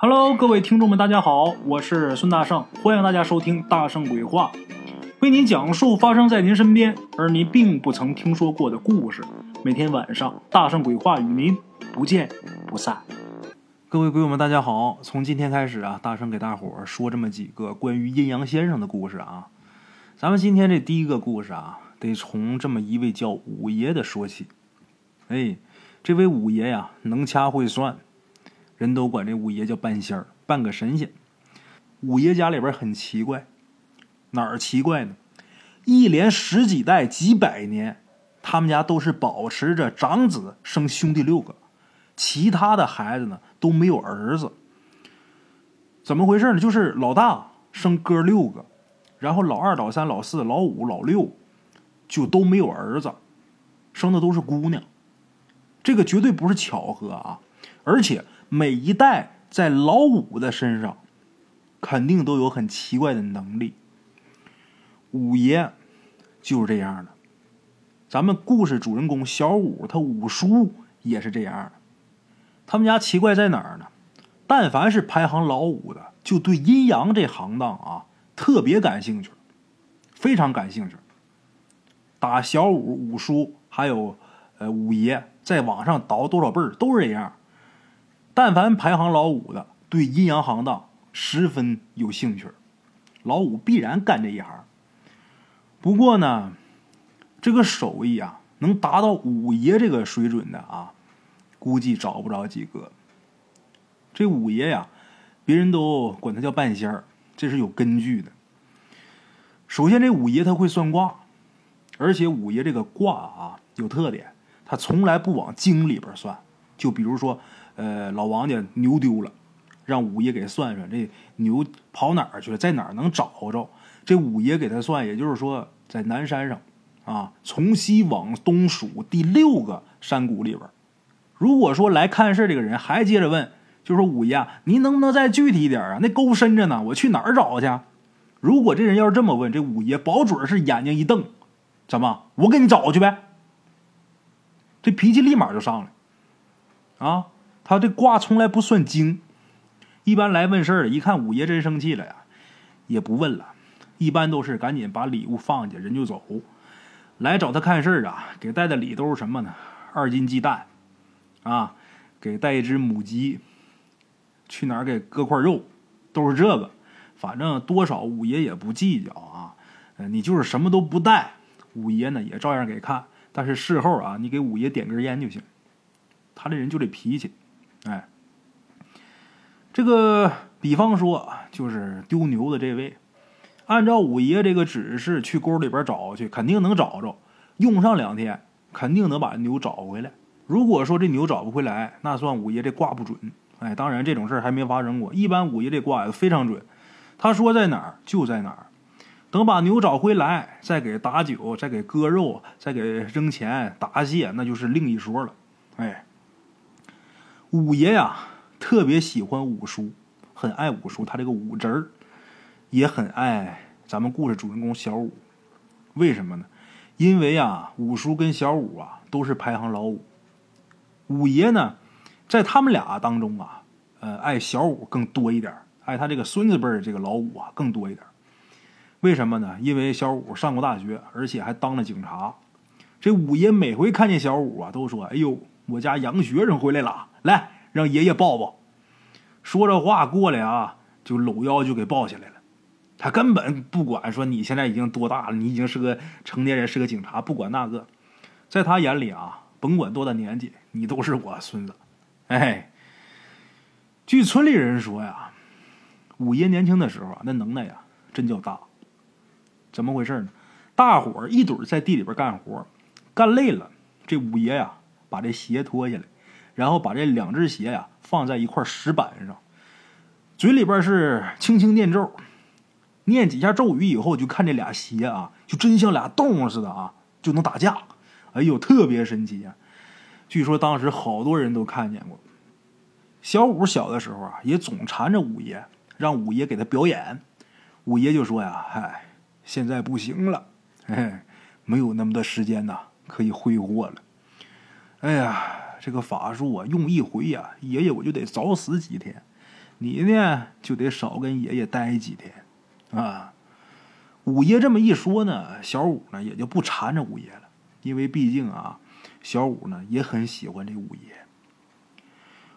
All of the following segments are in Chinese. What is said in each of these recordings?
Hello，各位听众们，大家好，我是孙大圣，欢迎大家收听《大圣鬼话》，为您讲述发生在您身边而您并不曾听说过的故事。每天晚上，《大圣鬼话》与您不见不散。各位鬼友们，大家好！从今天开始啊，大圣给大伙儿说这么几个关于阴阳先生的故事啊。咱们今天这第一个故事啊，得从这么一位叫五爷的说起。哎，这位五爷呀，能掐会算。人都管这五爷叫半仙儿，半个神仙。五爷家里边很奇怪，哪儿奇怪呢？一连十几代、几百年，他们家都是保持着长子生兄弟六个，其他的孩子呢都没有儿子。怎么回事呢？就是老大生哥六个，然后老二、老三、老四、老五、老六就都没有儿子，生的都是姑娘。这个绝对不是巧合啊！而且。每一代在老五的身上，肯定都有很奇怪的能力。五爷就是这样的。咱们故事主人公小五，他五叔也是这样的。他们家奇怪在哪儿呢？但凡是排行老五的，就对阴阳这行当啊特别感兴趣，非常感兴趣。打小五、五叔还有呃五爷，在网上倒多少辈儿都是这样。但凡排行老五的，对阴阳行当十分有兴趣，老五必然干这一行。不过呢，这个手艺啊，能达到五爷这个水准的啊，估计找不着几个。这五爷呀，别人都管他叫半仙儿，这是有根据的。首先，这五爷他会算卦，而且五爷这个卦啊有特点，他从来不往经里边算，就比如说。呃，老王家牛丢了，让五爷给算算，这牛跑哪儿去了，在哪儿能找着？这五爷给他算，也就是说，在南山上，啊，从西往东数第六个山谷里边。如果说来看事这个人还接着问，就说五爷，您能不能再具体一点啊？那沟深着呢，我去哪儿找去？如果这人要是这么问，这五爷保准是眼睛一瞪，怎么？我给你找去呗。这脾气立马就上来，啊。他这卦从来不算精，一般来问事儿，一看五爷真生气了呀，也不问了，一般都是赶紧把礼物放下，人就走。来找他看事儿啊，给带的礼都是什么呢？二斤鸡蛋，啊，给带一只母鸡，去哪儿给割块肉，都是这个。反正多少五爷也不计较啊，你就是什么都不带，五爷呢也照样给看。但是事后啊，你给五爷点根烟就行。他这人就这脾气。哎，这个比方说，就是丢牛的这位，按照五爷这个指示去沟里边找去，肯定能找着。用上两天，肯定能把牛找回来。如果说这牛找不回来，那算五爷这卦不准。哎，当然这种事儿还没发生过。一般五爷这卦非常准，他说在哪儿就在哪儿。等把牛找回来，再给打酒，再给割肉，再给扔钱答谢，那就是另一说了。哎。五爷呀，特别喜欢五叔，很爱五叔。他这个五侄儿也很爱咱们故事主人公小五。为什么呢？因为啊，五叔跟小五啊都是排行老五。五爷呢，在他们俩当中啊，呃，爱小五更多一点，爱他这个孙子辈儿这个老五啊更多一点。为什么呢？因为小五上过大学，而且还当了警察。这五爷每回看见小五啊，都说：“哎呦。”我家洋学生回来了，来让爷爷抱抱。说这话过来啊，就搂腰就给抱起来了。他根本不管说你现在已经多大了，你已经是个成年人，是个警察，不管那个，在他眼里啊，甭管多大年纪，你都是我孙子。哎，据村里人说呀，五爷年轻的时候啊，那能耐呀真叫大。怎么回事呢？大伙儿一堆在地里边干活，干累了，这五爷呀。把这鞋脱下来，然后把这两只鞋呀放在一块石板上，嘴里边是轻轻念咒，念几下咒语以后，就看这俩鞋啊，就真像俩动物似的啊，就能打架。哎呦，特别神奇啊！据说当时好多人都看见过。小五小的时候啊，也总缠着五爷，让五爷给他表演。五爷就说呀：“嗨，现在不行了，哎，没有那么多时间呐，可以挥霍了。”哎呀，这个法术啊，用一回呀，爷爷我就得早死几天。你呢就得少跟爷爷待几天啊。五爷这么一说呢，小五呢也就不缠着五爷了，因为毕竟啊，小五呢也很喜欢这五爷。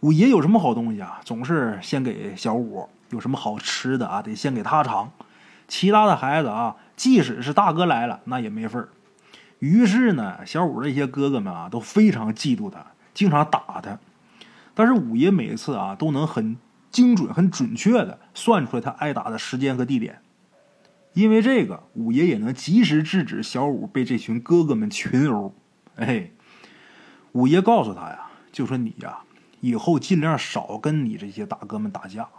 五爷有什么好东西啊，总是先给小五；有什么好吃的啊，得先给他尝。其他的孩子啊，即使是大哥来了，那也没份儿。于是呢，小五这些哥哥们啊，都非常嫉妒他，经常打他。但是五爷每次啊，都能很精准、很准确的算出来他挨打的时间和地点。因为这个，五爷也能及时制止小五被这群哥哥们群殴。哎，五爷告诉他呀，就说你呀，以后尽量少跟你这些大哥们打架，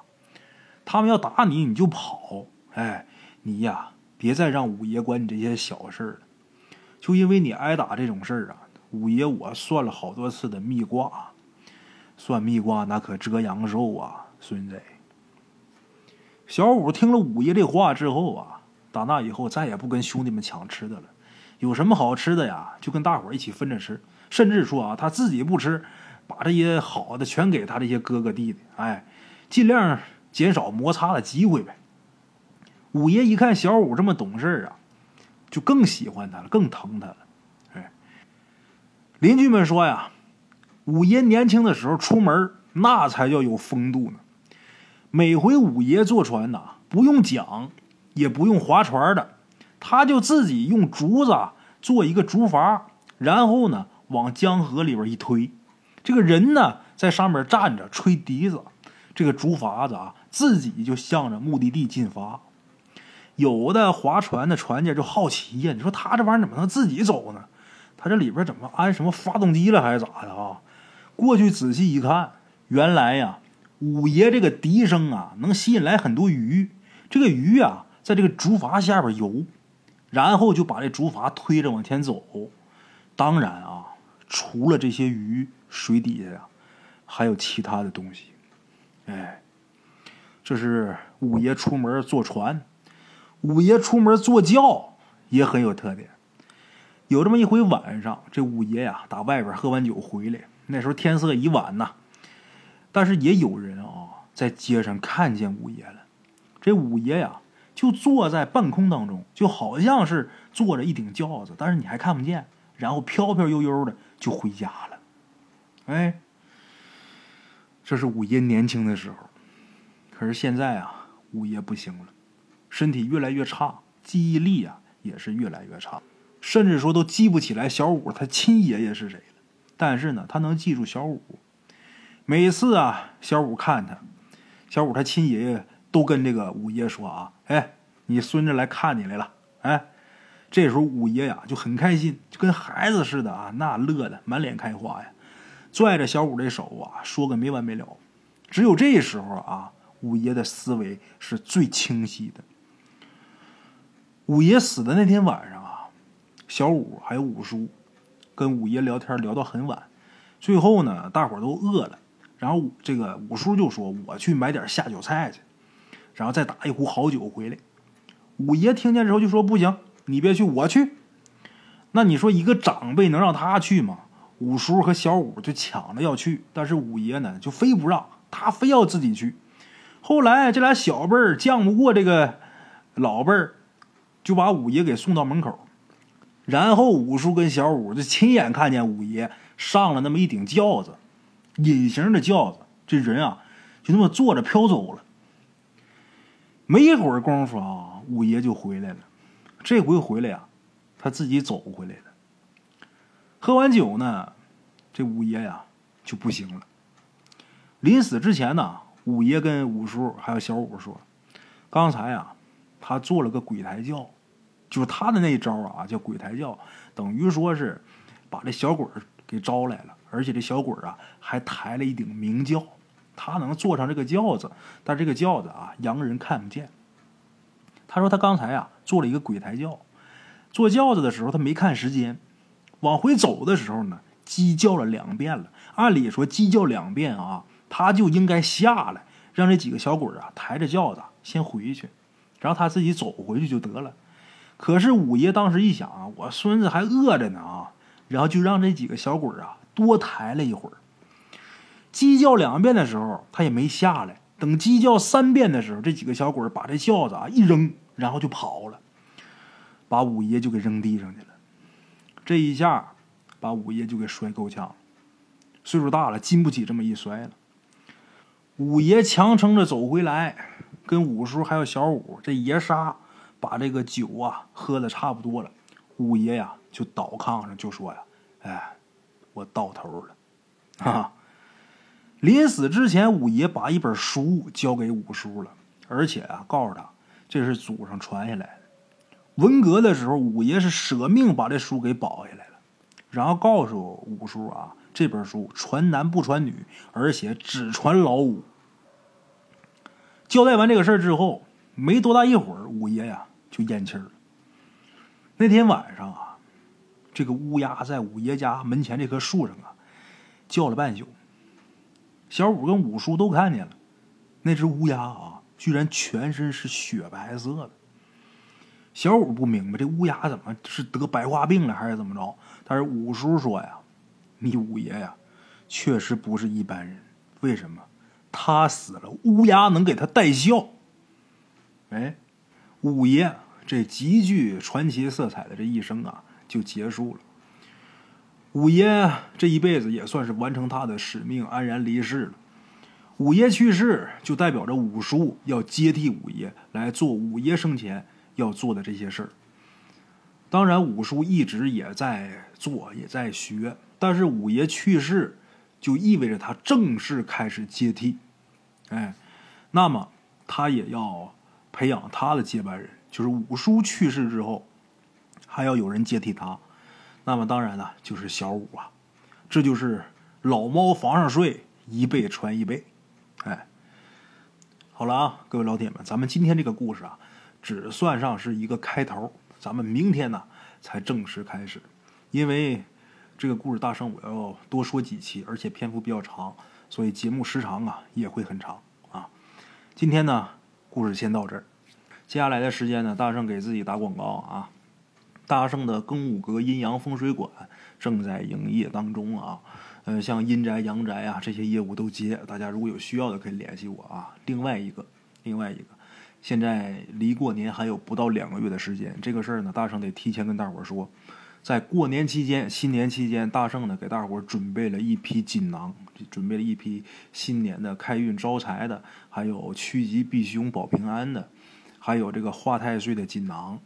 他们要打你你就跑。哎，你呀，别再让五爷管你这些小事了。就因为你挨打这种事儿啊，五爷我算了好多次的密卦，算密卦那可遮阳寿啊，孙子。小五听了五爷这话之后啊。打那以后，再也不跟兄弟们抢吃的了。有什么好吃的呀，就跟大伙一起分着吃。甚至说啊，他自己不吃，把这些好的全给他这些哥哥弟弟。哎，尽量减少摩擦的机会呗。五爷一看小五这么懂事啊，就更喜欢他了，更疼他了。邻居们说呀，五爷年轻的时候出门那才叫有风度呢。每回五爷坐船呐，不用桨。也不用划船的，他就自己用竹子做一个竹筏，然后呢往江河里边一推，这个人呢在上面站着吹笛子，这个竹筏子啊自己就向着目的地进发。有的划船的船家就好奇呀，你说他这玩意儿怎么能自己走呢？他这里边怎么安什么发动机了还是咋的啊？过去仔细一看，原来呀五爷这个笛声啊能吸引来很多鱼，这个鱼啊。在这个竹筏下边游，然后就把这竹筏推着往前走。当然啊，除了这些鱼，水底下呀还有其他的东西。哎，这是五爷出门坐船，五爷出门坐轿也很有特点。有这么一回晚上，这五爷呀打外边喝完酒回来，那时候天色已晚呐。但是也有人啊在街上看见五爷了。这五爷呀。就坐在半空当中，就好像是坐着一顶轿子，但是你还看不见，然后飘飘悠悠的就回家了。哎，这是五爷年轻的时候，可是现在啊，五爷不行了，身体越来越差，记忆力啊也是越来越差，甚至说都记不起来小五他亲爷爷是谁了。但是呢，他能记住小五。每次啊，小五看他，小五他亲爷爷。都跟这个五爷说啊，哎，你孙子来看你来了，哎，这时候五爷呀就很开心，就跟孩子似的啊，那乐的满脸开花呀，拽着小五的手啊，说个没完没了。只有这时候啊，五爷的思维是最清晰的。五爷死的那天晚上，小五还有五叔跟五爷聊天聊到很晚，最后呢，大伙都饿了，然后这个五叔就说：“我去买点下酒菜去。”然后再打一壶好酒回来，五爷听见之后就说：“不行，你别去，我去。”那你说一个长辈能让他去吗？五叔和小五就抢着要去，但是五爷呢就非不让，他非要自己去。后来这俩小辈儿犟不过这个老辈儿，就把五爷给送到门口，然后五叔跟小五就亲眼看见五爷上了那么一顶轿子，隐形的轿子，这人啊就那么坐着飘走了。没一会儿功夫啊，五爷就回来了。这回回来呀，他自己走回来的。喝完酒呢，这五爷呀就不行了。临死之前呢，五爷跟五叔还有小五说：“刚才啊，他做了个鬼抬轿，就是他的那一招啊，叫鬼抬轿，等于说是把这小鬼给招来了，而且这小鬼啊还抬了一顶明轿。”他能坐上这个轿子，但这个轿子啊，洋人看不见。他说他刚才啊，坐了一个鬼抬轿，坐轿子的时候他没看时间，往回走的时候呢，鸡叫了两遍了。按理说鸡叫两遍啊，他就应该下来，让这几个小鬼啊抬着轿子先回去，然后他自己走回去就得了。可是五爷当时一想啊，我孙子还饿着呢啊，然后就让这几个小鬼啊多抬了一会儿。鸡叫两遍的时候，他也没下来，等鸡叫三遍的时候，这几个小鬼把这轿子啊一扔，然后就跑了，把五爷就给扔地上去了。这一下，把五爷就给摔够呛，岁数大了，经不起这么一摔了。五爷强撑着走回来，跟五叔还有小五这爷仨把这个酒啊喝的差不多了。五爷呀就倒炕上就说呀：“哎，我到头了。”哈。临死之前，五爷把一本书交给五叔了，而且啊，告诉他这是祖上传下来的。文革的时候，五爷是舍命把这书给保下来了，然后告诉五叔啊，这本书传男不传女，而且只传老五。交代完这个事儿之后，没多大一会儿，五爷呀就咽气儿了。那天晚上啊，这个乌鸦在五爷家门前这棵树上啊叫了半宿。小五跟五叔都看见了，那只乌鸦啊，居然全身是雪白色的。小五不明白这乌鸦怎么是得白化病了还是怎么着，但是五叔说呀：“你五爷呀，确实不是一般人。为什么？他死了，乌鸦能给他带孝。”哎，五爷这极具传奇色彩的这一生啊，就结束了。五爷这一辈子也算是完成他的使命，安然离世了。五爷去世，就代表着五叔要接替五爷来做五爷生前要做的这些事儿。当然，五叔一直也在做，也在学。但是五爷去世，就意味着他正式开始接替。哎，那么他也要培养他的接班人，就是五叔去世之后，还要有人接替他。那么当然了，就是小五啊，这就是老猫房上睡，一辈传一辈。哎，好了啊，各位老铁们，咱们今天这个故事啊，只算上是一个开头，咱们明天呢才正式开始。因为这个故事大圣我要多说几期，而且篇幅比较长，所以节目时长啊也会很长啊。今天呢，故事先到这儿，接下来的时间呢，大圣给自己打广告啊。大圣的庚午阁阴阳风水馆正在营业当中啊，呃，像阴宅、阳宅啊这些业务都接，大家如果有需要的可以联系我啊。另外一个，另外一个，现在离过年还有不到两个月的时间，这个事儿呢，大圣得提前跟大伙儿说，在过年期间、新年期间，大圣呢给大伙儿准备了一批锦囊，准备了一批新年的开运招财的，还有趋吉避凶保平安的，还有这个化太岁的锦囊。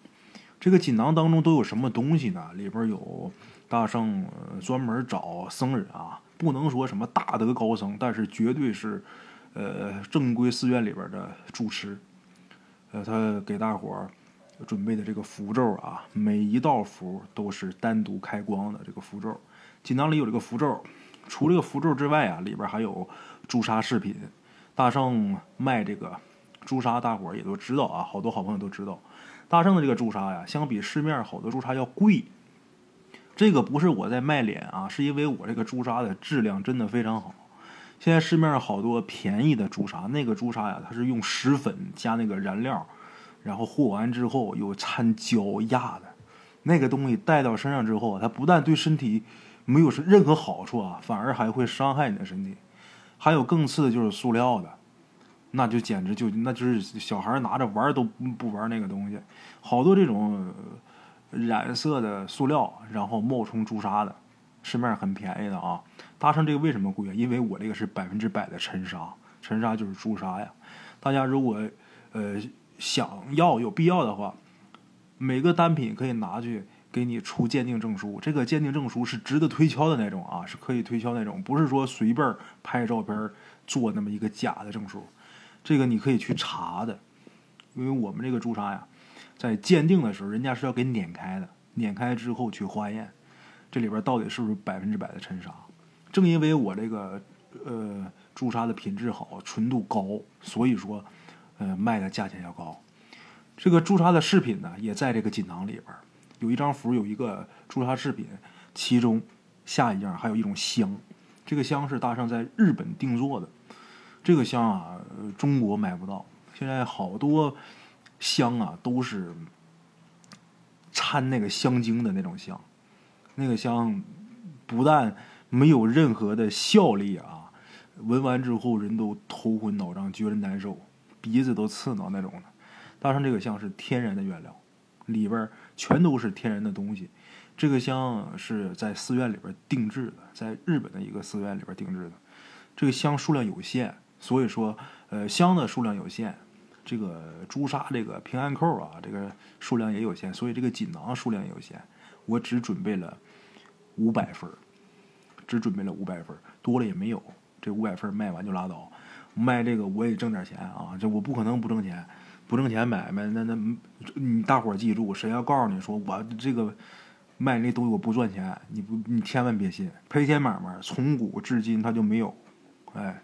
这个锦囊当中都有什么东西呢？里边有大圣专门找僧人啊，不能说什么大德高僧，但是绝对是呃正规寺院里边的主持。呃，他给大伙儿准备的这个符咒啊，每一道符都是单独开光的。这个符咒，锦囊里有这个符咒，除了这个符咒之外啊，里边还有朱砂饰品。大圣卖这个朱砂，大伙儿也都知道啊，好多好朋友都知道。大圣的这个朱砂呀，相比市面好多朱砂要贵。这个不是我在卖脸啊，是因为我这个朱砂的质量真的非常好。现在市面上好多便宜的朱砂，那个朱砂呀，它是用石粉加那个燃料，然后和完之后又掺胶压的。那个东西戴到身上之后，它不但对身体没有任何好处啊，反而还会伤害你的身体。还有更次的就是塑料的。那就简直就那就是小孩拿着玩都不玩那个东西，好多这种染色的塑料，然后冒充朱砂的，市面很便宜的啊。大圣这个为什么贵啊？因为我这个是百分之百的沉砂，沉砂就是朱砂呀。大家如果呃想要有必要的话，每个单品可以拿去给你出鉴定证书，这个鉴定证书是值得推敲的那种啊，是可以推敲那种，不是说随便拍照片做那么一个假的证书。这个你可以去查的，因为我们这个朱砂呀，在鉴定的时候，人家是要给碾开的，碾开之后去化验，这里边到底是不是百分之百的沉砂。正因为我这个呃朱砂的品质好，纯度高，所以说呃卖的价钱要高。这个朱砂的饰品呢，也在这个锦囊里边，有一张符，有一个朱砂饰品，其中下一样还有一种香，这个香是大圣在日本定做的。这个香啊，中国买不到。现在好多香啊，都是掺那个香精的那种香。那个香不但没有任何的效力啊，闻完之后人都头昏脑胀，觉得难受，鼻子都刺挠那种的。大圣这个香是天然的原料，里边全都是天然的东西。这个香是在寺院里边定制的，在日本的一个寺院里边定制的。这个香数量有限，所以说，呃，香的数量有限，这个朱砂这个平安扣啊，这个数量也有限，所以这个锦囊数量有限。我只准备了五百份只准备了五百份多了也没有。这五百份卖完就拉倒，卖这个我也挣点钱啊！这我不可能不挣钱，不挣钱买卖那那，你大伙儿记住，谁要告诉你说我这个卖那东西我不赚钱，你不你千万别信，赔钱买卖，从古至今它就没有。哎，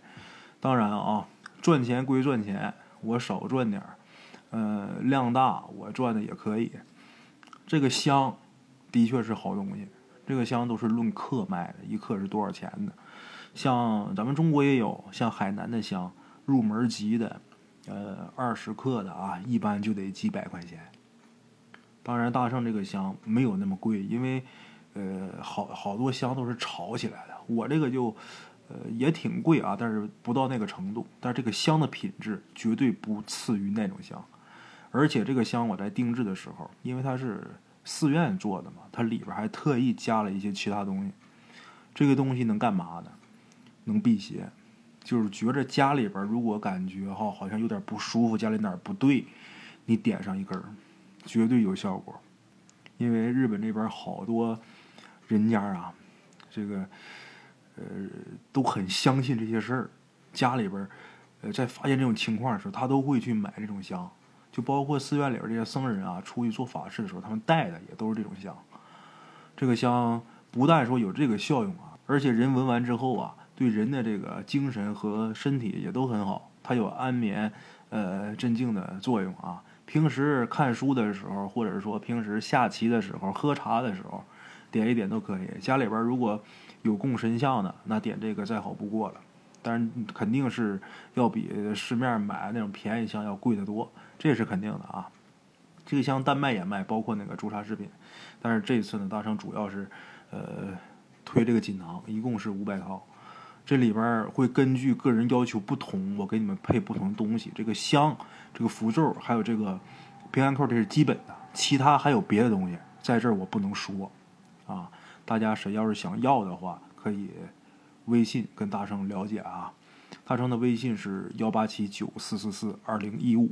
当然啊，赚钱归赚钱，我少赚点儿，呃，量大我赚的也可以。这个香的确是好东西，这个香都是论克卖的，一克是多少钱的。像咱们中国也有，像海南的香，入门级的，呃，二十克的啊，一般就得几百块钱。当然，大圣这个香没有那么贵，因为，呃，好好多香都是炒起来的。我这个就，呃，也挺贵啊，但是不到那个程度。但是这个香的品质绝对不次于那种香，而且这个香我在定制的时候，因为它是寺院做的嘛，它里边还特意加了一些其他东西。这个东西能干嘛呢？能辟邪，就是觉着家里边如果感觉哈好像有点不舒服，家里哪儿不对，你点上一根儿，绝对有效果。因为日本那边好多人家啊，这个呃都很相信这些事儿，家里边呃在发现这种情况的时候，他都会去买这种香，就包括寺院里边这些僧人啊，出去做法事的时候，他们带的也都是这种香。这个香不但说有这个效用啊，而且人闻完之后啊。对人的这个精神和身体也都很好，它有安眠、呃镇静的作用啊。平时看书的时候，或者说平时下棋的时候、喝茶的时候，点一点都可以。家里边如果有供神像的，那点这个再好不过了。但是肯定是要比市面买那种便宜香要贵得多，这是肯定的啊。这个香单卖也卖，包括那个朱砂饰品。但是这次呢，大圣主要是呃推这个锦囊，一共是五百套。这里边会根据个人要求不同，我给你们配不同的东西。这个香、这个符咒，还有这个平安扣，这是基本的。其他还有别的东西，在这儿我不能说啊。大家谁要是想要的话，可以微信跟大圣了解啊。大圣的微信是幺八七九四四四二零一五。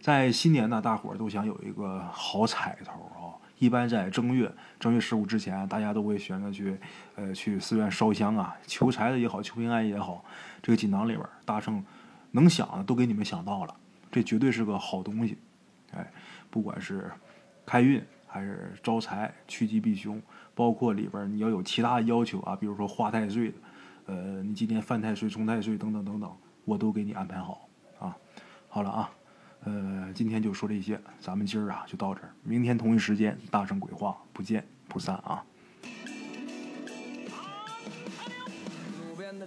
在新年呢，大伙儿都想有一个好彩头啊。一般在正月正月十五之前，大家都会选择去，呃，去寺院烧香啊，求财的也好，求平安也好。这个锦囊里边，大圣能想的都给你们想到了，这绝对是个好东西。哎，不管是开运还是招财、趋吉避凶，包括里边你要有其他的要求啊，比如说化太岁的，呃，你今天犯太岁、冲太岁等等等等，我都给你安排好啊。好了啊。呃，今天就说这些，咱们今儿啊就到这儿，明天同一时间大圣鬼话不见不散啊。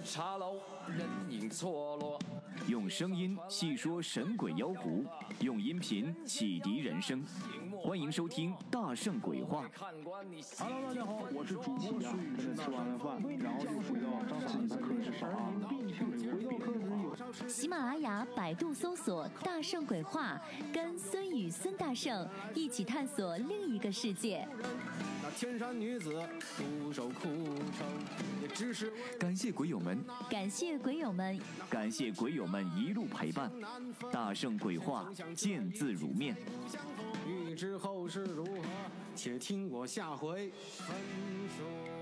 茶楼，人影错落用声音细说神鬼妖狐，用音频启迪人生，欢迎收听《大圣鬼话》。Hello，大家好，我是主播孙宇，吃完了饭，然后就百度搜索“大圣鬼话”，跟孙宇、孙大圣一起探索另一个世界。那天山女子独守空城，也只是感谢鬼友们，感谢鬼友们，感谢鬼友们一路陪伴。大圣鬼话，见字如面。欲知后事如何，且听我下回分。